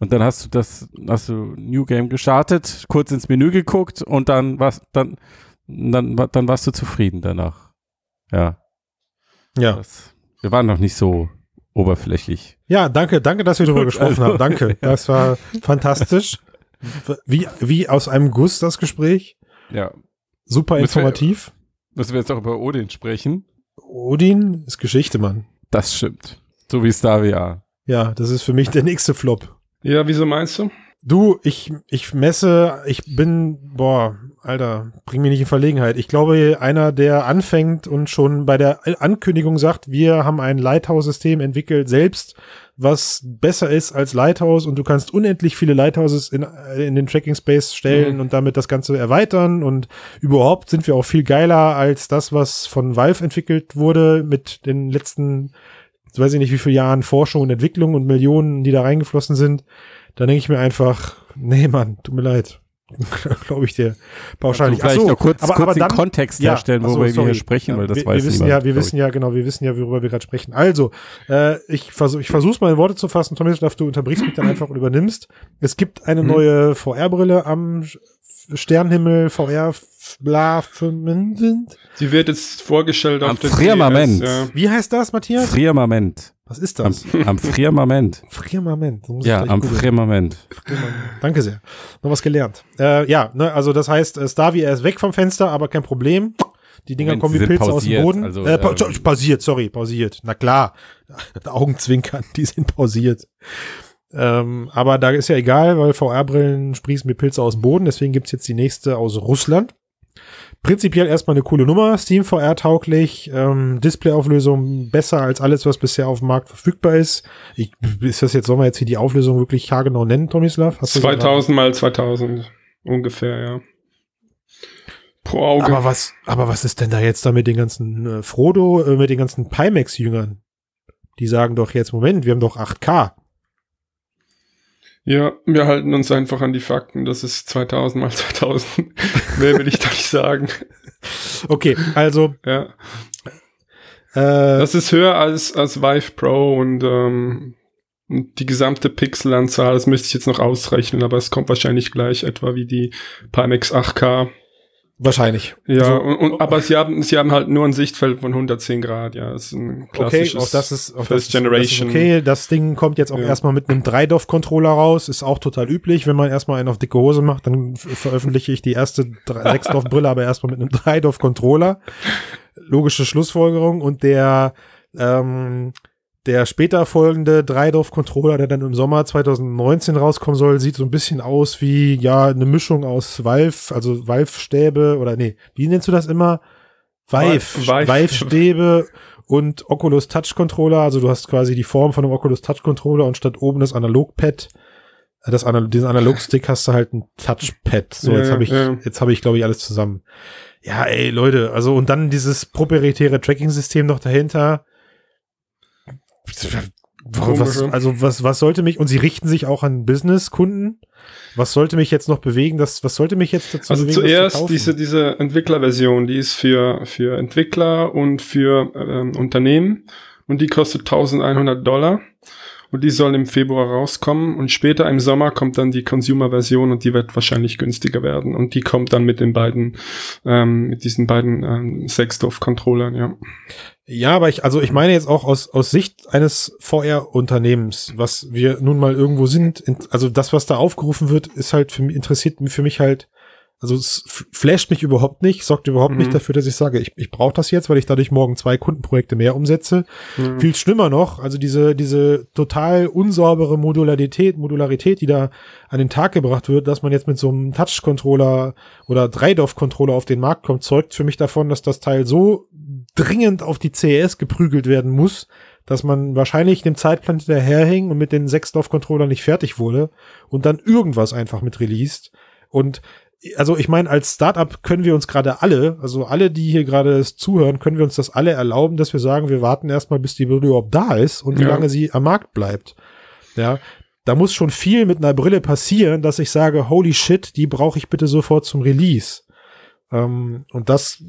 Und dann hast du das, hast du New Game gestartet, kurz ins Menü geguckt und dann warst, dann, dann, dann warst du zufrieden danach. Ja. Ja. Das, wir waren noch nicht so oberflächlich. Ja, danke, danke, dass wir darüber gesprochen haben. Danke. Das war fantastisch. Wie, wie aus einem Guss das Gespräch. Ja. Super informativ. Wir, müssen wir jetzt auch über Odin sprechen? Odin ist Geschichte, Mann. Das stimmt. So wie Stavia. Ja, das ist für mich der nächste Flop. Ja, wieso meinst du? Du, ich, ich messe, ich bin, boah, Alter, bring mich nicht in Verlegenheit. Ich glaube, einer, der anfängt und schon bei der Ankündigung sagt, wir haben ein Lighthouse-System entwickelt, selbst was besser ist als Lighthouse und du kannst unendlich viele Lighthouses in, in den Tracking Space stellen mhm. und damit das Ganze erweitern und überhaupt sind wir auch viel geiler als das, was von Valve entwickelt wurde mit den letzten, weiß ich nicht wie viele Jahren Forschung und Entwicklung und Millionen, die da reingeflossen sind. Dann denke ich mir einfach, nee, Mann, tut mir leid. glaube ich dir pauschal nicht. Vielleicht so, noch kurz, aber, kurz aber dann, den Kontext ja, herstellen, worüber so, wir hier sprechen, weil das wir, weiß wir wissen ja, wir wissen ja genau, wir wissen ja, worüber wir gerade sprechen. Also, äh, ich versuche, ich versuche mal in Worte zu fassen. Thomas, du unterbrichst mich dann einfach und übernimmst. Es gibt eine mhm. neue VR-Brille am Sternhimmel VR Blasphemien sind. Sie wird jetzt vorgestellt Am auf der Firmament. Ja. Wie heißt das, Matthias? Firmament. Was ist Am, das? am Firmament. Firmament. Ich Ja, am. Firmament. Danke sehr. Noch was gelernt. Äh, ja, ne, also das heißt, äh, Starvie, er ist weg vom Fenster, aber kein Problem. Die Dinger Moment, kommen wie Pilze aus dem pausiert, Boden. also, äh, pa ähm, pausiert, sorry, pausiert. Na klar. Augenzwinkern, die sind pausiert. Ähm, aber da ist ja egal, weil VR-Brillen sprießen wie Pilze aus dem Boden, deswegen gibt's jetzt die nächste aus Russland. Prinzipiell erstmal eine coole Nummer, Steam VR tauglich, ähm, Displayauflösung besser als alles, was bisher auf dem Markt verfügbar ist. Ich, ist das jetzt, sollen wir jetzt hier die Auflösung wirklich haargenau nennen, Tomislav? Hast du so 2000 mal 2000 ungefähr, ja. Pro Auge. Aber was, aber was ist denn da jetzt da mit den ganzen äh, Frodo, äh, mit den ganzen Pimax-Jüngern? Die sagen doch jetzt, Moment, wir haben doch 8K. Ja, wir halten uns einfach an die Fakten. Das ist 2000 mal 2000. Mehr will ich da nicht sagen. Okay, also, Ja. äh, Das ist höher als, als Vive Pro und ähm, die gesamte Pixelanzahl, das müsste ich jetzt noch ausrechnen, aber es kommt wahrscheinlich gleich etwa wie die Pimax 8K. Wahrscheinlich. Ja, Also, und, und, aber sie haben, sie haben halt nur ein Sichtfeld von 110 Grad, ja. Das ist ein Okay, klassisches auch das ist, auch First das ist, Generation. Das ist okay. Das Ding kommt jetzt auch Ja. erstmal mit einem 3DOF-Controller raus. Ist auch total üblich. Wenn man erstmal einen auf dicke Hose macht, dann veröffentliche ich die erste 6DOF-Brille, aber erstmal mit einem 3DOF-Controller. Logische Schlussfolgerung. Und der, ähm, der später folgende 3DOF-Controller, der dann im Sommer 2019 rauskommen soll, sieht so ein bisschen aus wie, ja, eine Mischung aus Valve, also Valve-Stäbe oder nee, wie nennst du das immer? Vive. Vive-Stäbe und Oculus Touch Controller. Also du hast quasi die Form von einem Oculus Touch Controller und statt oben das Analogpad, äh, das Anal diesen Analogstick hast du halt ein Touchpad. So, Ja, jetzt habe ich, ja. jetzt habe ich, glaube ich, alles zusammen. Ja, ey, Leute, also und dann dieses proprietäre Tracking-System noch dahinter. Warum, was, also was, was sollte mich, und sie richten sich auch an Business-Kunden. Was sollte mich jetzt noch bewegen? Das, was sollte mich jetzt dazu Also bewegen? zu zuerst kaufen? diese, diese Entwicklerversion, die ist für, für Entwickler und für ähm, Unternehmen und die kostet 1100 Dollar und die soll im Februar rauskommen. Und später im Sommer kommt dann die Consumer-Version und die wird wahrscheinlich günstiger werden. Und die kommt dann mit den beiden, ähm, mit diesen beiden ähm, Sexdorf-Controllern, ja. Ja, aber ich, also ich meine jetzt auch aus, aus Sicht eines VR-Unternehmens, was wir nun mal irgendwo sind, in, also das, was da aufgerufen wird, ist halt für mich, interessiert für mich halt, also es flasht mich überhaupt nicht, sorgt überhaupt Mhm. nicht dafür, dass ich sage, ich, ich brauche das jetzt, weil ich dadurch morgen zwei Kundenprojekte mehr umsetze. Ja. Viel schlimmer noch, also diese, diese total unsaubere Modularität, Modularität, die da an den Tag gebracht wird, dass man jetzt mit so einem Touch-Controller oder 3DOF-Controller auf den Markt kommt, zeugt für mich davon, dass das Teil so dringend auf die CES geprügelt werden muss, dass man wahrscheinlich dem Zeitplan hinterherhing und mit den 6DOF-Controllern nicht fertig wurde und dann irgendwas einfach mit released. Und also ich meine, als Startup können wir uns gerade alle, also alle, die hier gerade zuhören, können wir uns das alle erlauben, dass wir sagen, wir warten erstmal, bis die Brille überhaupt da ist und wie Ja. lange sie am Markt bleibt. Ja, da muss schon viel mit einer Brille passieren, dass ich sage, holy shit, die brauche ich bitte sofort zum Release. Ähm, und das,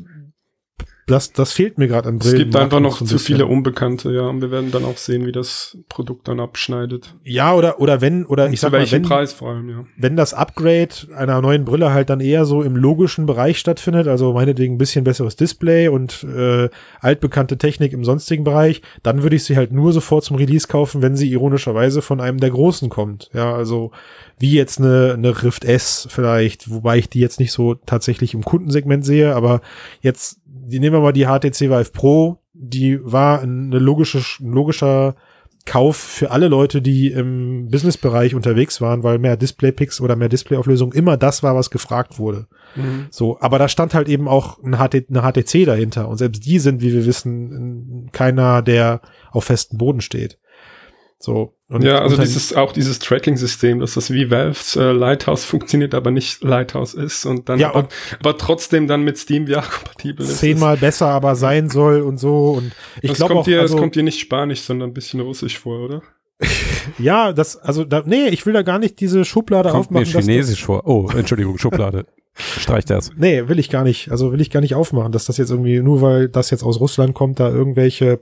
das, das fehlt mir gerade an Es Brillen. gibt einfach noch ein zu bisschen. viele Unbekannte, ja, und wir werden dann auch sehen, wie das Produkt dann abschneidet. Ja, oder, oder wenn, oder Und ich sag mal, wenn, Preis vor allem, ja. wenn das Upgrade einer neuen Brille halt dann eher so im logischen Bereich stattfindet, also meinetwegen ein bisschen besseres Display und äh, altbekannte Technik im sonstigen Bereich, dann würde ich sie halt nur sofort zum Release kaufen, wenn sie ironischerweise von einem der Großen kommt. Ja, also wie jetzt eine, eine Rift S vielleicht, wobei ich die jetzt nicht so tatsächlich im Kundensegment sehe, aber jetzt, die nehmen wir mal die HTC Vive Pro, die war eine logische, ein logischer Kauf für alle Leute, die im Businessbereich unterwegs waren, weil mehr Displaypicks oder mehr Displayauflösung immer das war, was gefragt wurde. Mhm. So, aber da stand halt eben auch ein HT, eine HTC dahinter und selbst die sind, wie wir wissen, keiner, der auf festem Boden steht. So. Und ja, also dieses, auch dieses Tracking-System, dass das wie Valves äh, Lighthouse funktioniert, aber nicht Lighthouse ist und dann Ja, aber, und- aber trotzdem dann mit Steam VR kompatibel ist. zehnmal besser aber sein soll und so und ich das glaube kommt auch, dir, also, das kommt dir nicht Spanisch, sondern ein bisschen Russisch vor, oder? ja, das, also da, nee, ich will da gar nicht diese Schublade Kommt mir aufmachen. dass das- chinesisch vor. Oh, Entschuldigung, Schublade. Streich das. Nee, will ich gar nicht. Also will ich gar nicht aufmachen, dass das jetzt irgendwie, nur weil das jetzt aus Russland kommt, da irgendwelche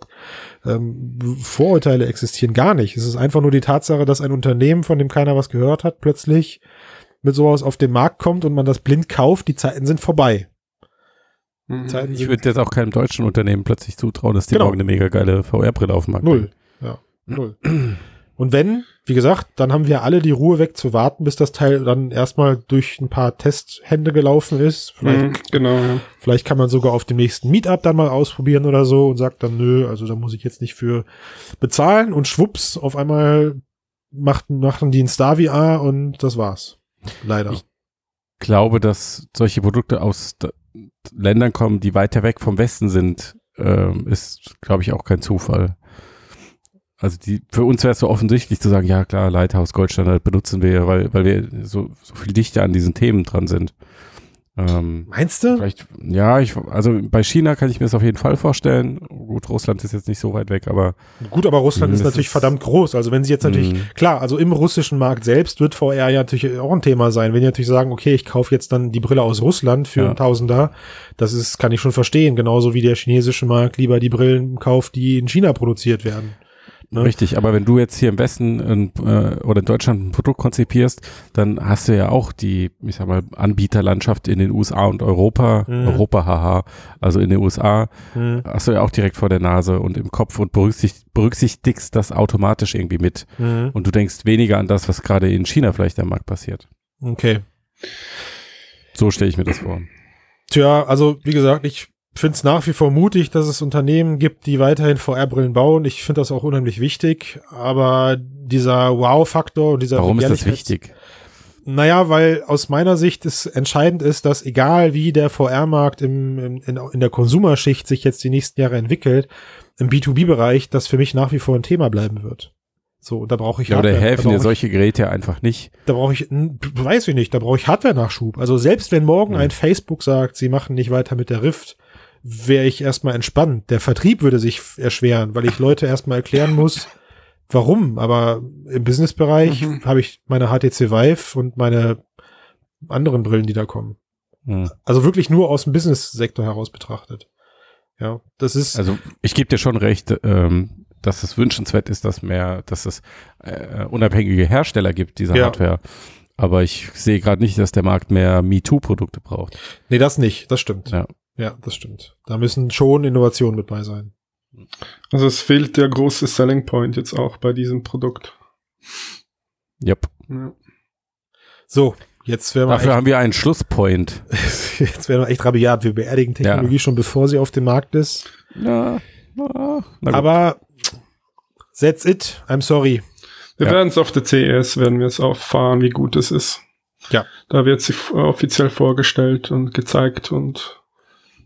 ähm, Vorurteile existieren. Gar nicht. Es ist einfach nur die Tatsache, dass ein Unternehmen, von dem keiner was gehört hat, plötzlich mit sowas auf den Markt kommt und man das blind kauft. Die Zeiten sind vorbei. Mhm. Ich würde jetzt auch keinem deutschen Unternehmen plötzlich zutrauen, dass die genau. morgen eine mega geile VR-Brille auf dem Markt Null. Ja, null. Und wenn, wie gesagt, dann haben wir alle die Ruhe weg zu warten, bis das Teil dann erstmal durch ein paar Testhände gelaufen ist. Vielleicht, mhm, genau. Ja. Vielleicht kann man sogar auf dem nächsten Meetup dann mal ausprobieren oder so und sagt dann, nö, also da muss ich jetzt nicht für bezahlen und schwupps, auf einmal machten, machten die ein Star VR und das war's. Leider. Ich glaube, dass solche Produkte aus Ländern kommen, die weiter weg vom Westen sind, äh, ist, glaube ich, auch kein Zufall. Also die, für uns wäre es so offensichtlich zu sagen, ja klar, Lighthouse Goldstandard benutzen wir, weil, weil wir so, so viel dichter an diesen Themen dran sind. Ähm, Meinst du? Vielleicht, ja, ich, also bei China kann ich mir das auf jeden Fall vorstellen. Gut, Russland ist jetzt nicht so weit weg, aber. Gut, aber Russland ist natürlich verdammt groß. Also wenn sie jetzt natürlich, mh. klar, also im russischen Markt selbst wird VR ja natürlich auch ein Thema sein. Wenn die natürlich sagen, okay, ich kaufe jetzt dann die Brille aus Russland für ja. einen Tausender, das ist, kann ich schon verstehen. Genauso wie der chinesische Markt lieber die Brillen kauft, die in China produziert werden. Ne? Richtig, aber wenn du jetzt hier im Westen ein, äh, oder in Deutschland ein Produkt konzipierst, dann hast du ja auch die, ich sag mal, Anbieterlandschaft in den USA und Europa, mhm. Europa, haha, also in den USA, mhm. hast du ja auch direkt vor der Nase und im Kopf und berücksicht, berücksichtigst das automatisch irgendwie mit. Mhm. Und du denkst weniger an das, was gerade in China vielleicht am Markt passiert. Okay. So stelle ich mir das vor. Tja, also wie gesagt, ich finde es nach wie vor mutig, dass es Unternehmen gibt, die weiterhin VR-Brillen bauen. Ich finde das auch unheimlich wichtig. Aber dieser Wow-Faktor und dieser Warum ist das wichtig? Naja, weil aus meiner Sicht es entscheidend ist, dass egal wie der VR-Markt im, im, in, in der Konsumerschicht sich jetzt die nächsten Jahre entwickelt, im B2B-Bereich das für mich nach wie vor ein Thema bleiben wird. So, da brauche ich ja, Hardware. Oder helfen dir solche Geräte einfach nicht? Da brauche ich, weiß ich nicht, da brauche ich Hardware-Nachschub. Also selbst wenn morgen hm. ein Facebook sagt, sie machen nicht weiter mit der Rift, wäre ich erstmal entspannt. Der Vertrieb würde sich erschweren, weil ich Leute erstmal erklären muss, warum. Aber im Businessbereich mhm. habe ich meine HTC Vive und meine anderen Brillen, die da kommen. Mhm. Also wirklich nur aus dem Business-Sektor heraus betrachtet. Ja, das ist. Also ich gebe dir schon recht, ähm, dass es wünschenswert ist, dass mehr, dass es äh, unabhängige Hersteller gibt dieser ja. Hardware. Aber ich sehe gerade nicht, dass der Markt mehr MeToo-Produkte braucht. Nee, das nicht, das stimmt. Ja. Ja, das stimmt. Da müssen schon Innovationen mit bei sein. Also es fehlt der große Selling Point jetzt auch bei diesem Produkt. Yep. Ja. So, jetzt werden wir. Dafür haben wir einen Schlusspoint. jetzt werden wir echt rabiat. Wir beerdigen Technologie ja. schon bevor sie auf dem Markt ist. Ja. Na, Aber that's it. I'm sorry. Wir ja. werden es auf der CES, werden wir es erfahren, wie gut es ist. Ja. Da wird sie offiziell vorgestellt und gezeigt und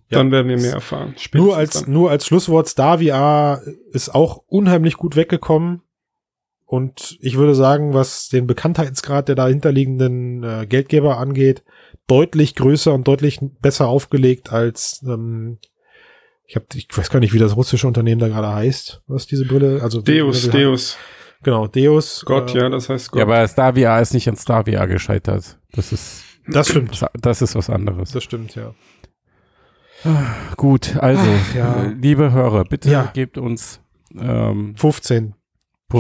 ja. Dann werden wir mehr erfahren. Nur als, dann. nur als Schlusswort, Star VR ist auch unheimlich gut weggekommen. Und ich würde sagen, was den Bekanntheitsgrad der dahinterliegenden äh, Geldgeber angeht, deutlich größer und deutlich besser aufgelegt als ähm, ich habe ich weiß gar nicht, wie das russische Unternehmen da gerade heißt, was diese Brille, also Deus, Deus. Genau, Deus. Gott, äh, ja, das heißt Gott. Ja, aber Star VR ist nicht an Star VR gescheitert. Das ist Das stimmt. Das ist was anderes. Das stimmt, ja. Gut, also, Ach, ja. Äh, liebe Hörer, bitte ja. gebt uns ähm, 15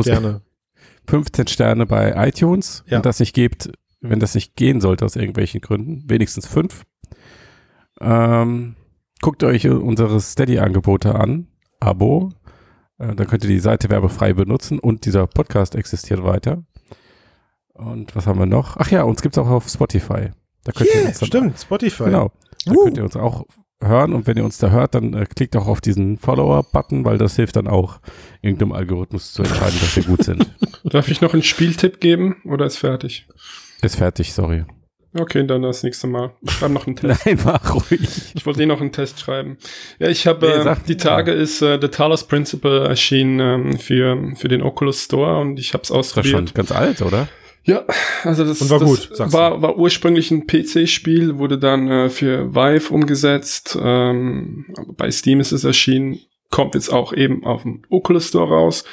Sterne. 15 Sterne bei iTunes. Ja. Wenn das nicht gibt, wenn das nicht gehen sollte aus irgendwelchen Gründen, wenigstens fünf. Ähm, guckt euch unsere Steady-Angebote an. Abo. Äh, dann könnt ihr die Seite werbefrei benutzen und dieser Podcast existiert weiter. Und was haben wir noch? Ach ja, uns gibt es auch auf Spotify. Da könnt yeah, ihr uns stimmt, Spotify. Genau. Da uh. könnt ihr uns auch hören und wenn ihr uns da hört, dann äh, klickt auch auf diesen Follower-Button, weil das hilft dann auch, irgendeinem Algorithmus zu entscheiden, dass wir gut sind. Darf ich noch einen Spieltipp geben oder ist fertig? Ist fertig, sorry. Okay, dann das nächste Mal. Ich schreibe noch einen Test. Nein, mach ruhig. Ich wollte eh noch einen Test schreiben. Ja, ich habe äh, die Tage ja. ist äh, The Talos Principle erschienen ähm, für, für den Oculus Store und ich habe es ausprobiert. Das ist schon ganz alt, oder? Ja, also das, Und war, das gut, war, war ursprünglich ein PC-Spiel, wurde dann äh, für Vive umgesetzt. Ähm, bei Steam ist es erschienen, kommt jetzt auch eben auf dem Oculus Store raus.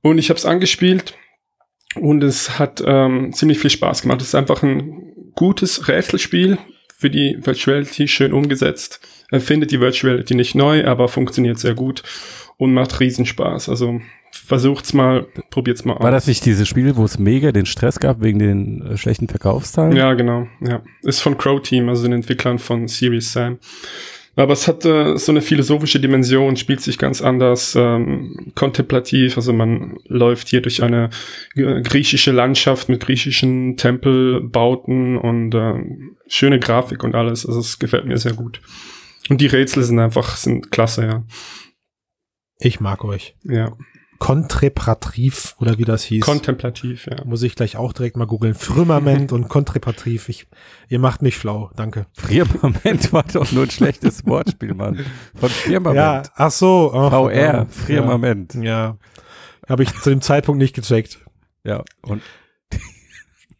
Und ich habe es angespielt und es hat ähm, ziemlich viel Spaß gemacht. Es ist einfach ein gutes Rätselspiel für die Virtuality, schön umgesetzt. Er findet die Virtuality nicht neu, aber funktioniert sehr gut und macht Riesenspaß. Also versucht's mal, probiert's mal aus. War das nicht dieses Spiel, wo es mega den Stress gab wegen den äh, schlechten Verkaufszahlen? Ja, genau. Ja, ist von Crow Team, also den Entwicklern von Series Sam. Aber es hat äh, so eine philosophische Dimension, spielt sich ganz anders, ähm, kontemplativ. Also man läuft hier durch eine äh, griechische Landschaft mit griechischen Tempelbauten und äh, schöne Grafik und alles. Also es gefällt mir sehr gut. Und die Rätsel sind einfach, sind klasse, ja. Ich mag euch. Ja. Kontreprativ oder wie das hieß. Kontemplativ, ja. Muss ich gleich auch direkt mal googeln. Firmament und Kontreprativ. Ich, ihr macht mich schlau. Danke. Firmament war doch nur ein schlechtes Wortspiel, Mann. Von Firmament. Ja, ach so. Oh, VR, Firmament. Ja, ja. habe ich zu dem Zeitpunkt nicht gecheckt. Ja, und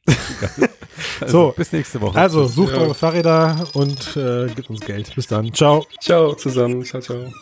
also, so, bis nächste Woche. Also, sucht ja. eure Fahrräder und äh, gibt uns Geld. Bis dann. Ciao. Ciao zusammen. Ciao, ciao.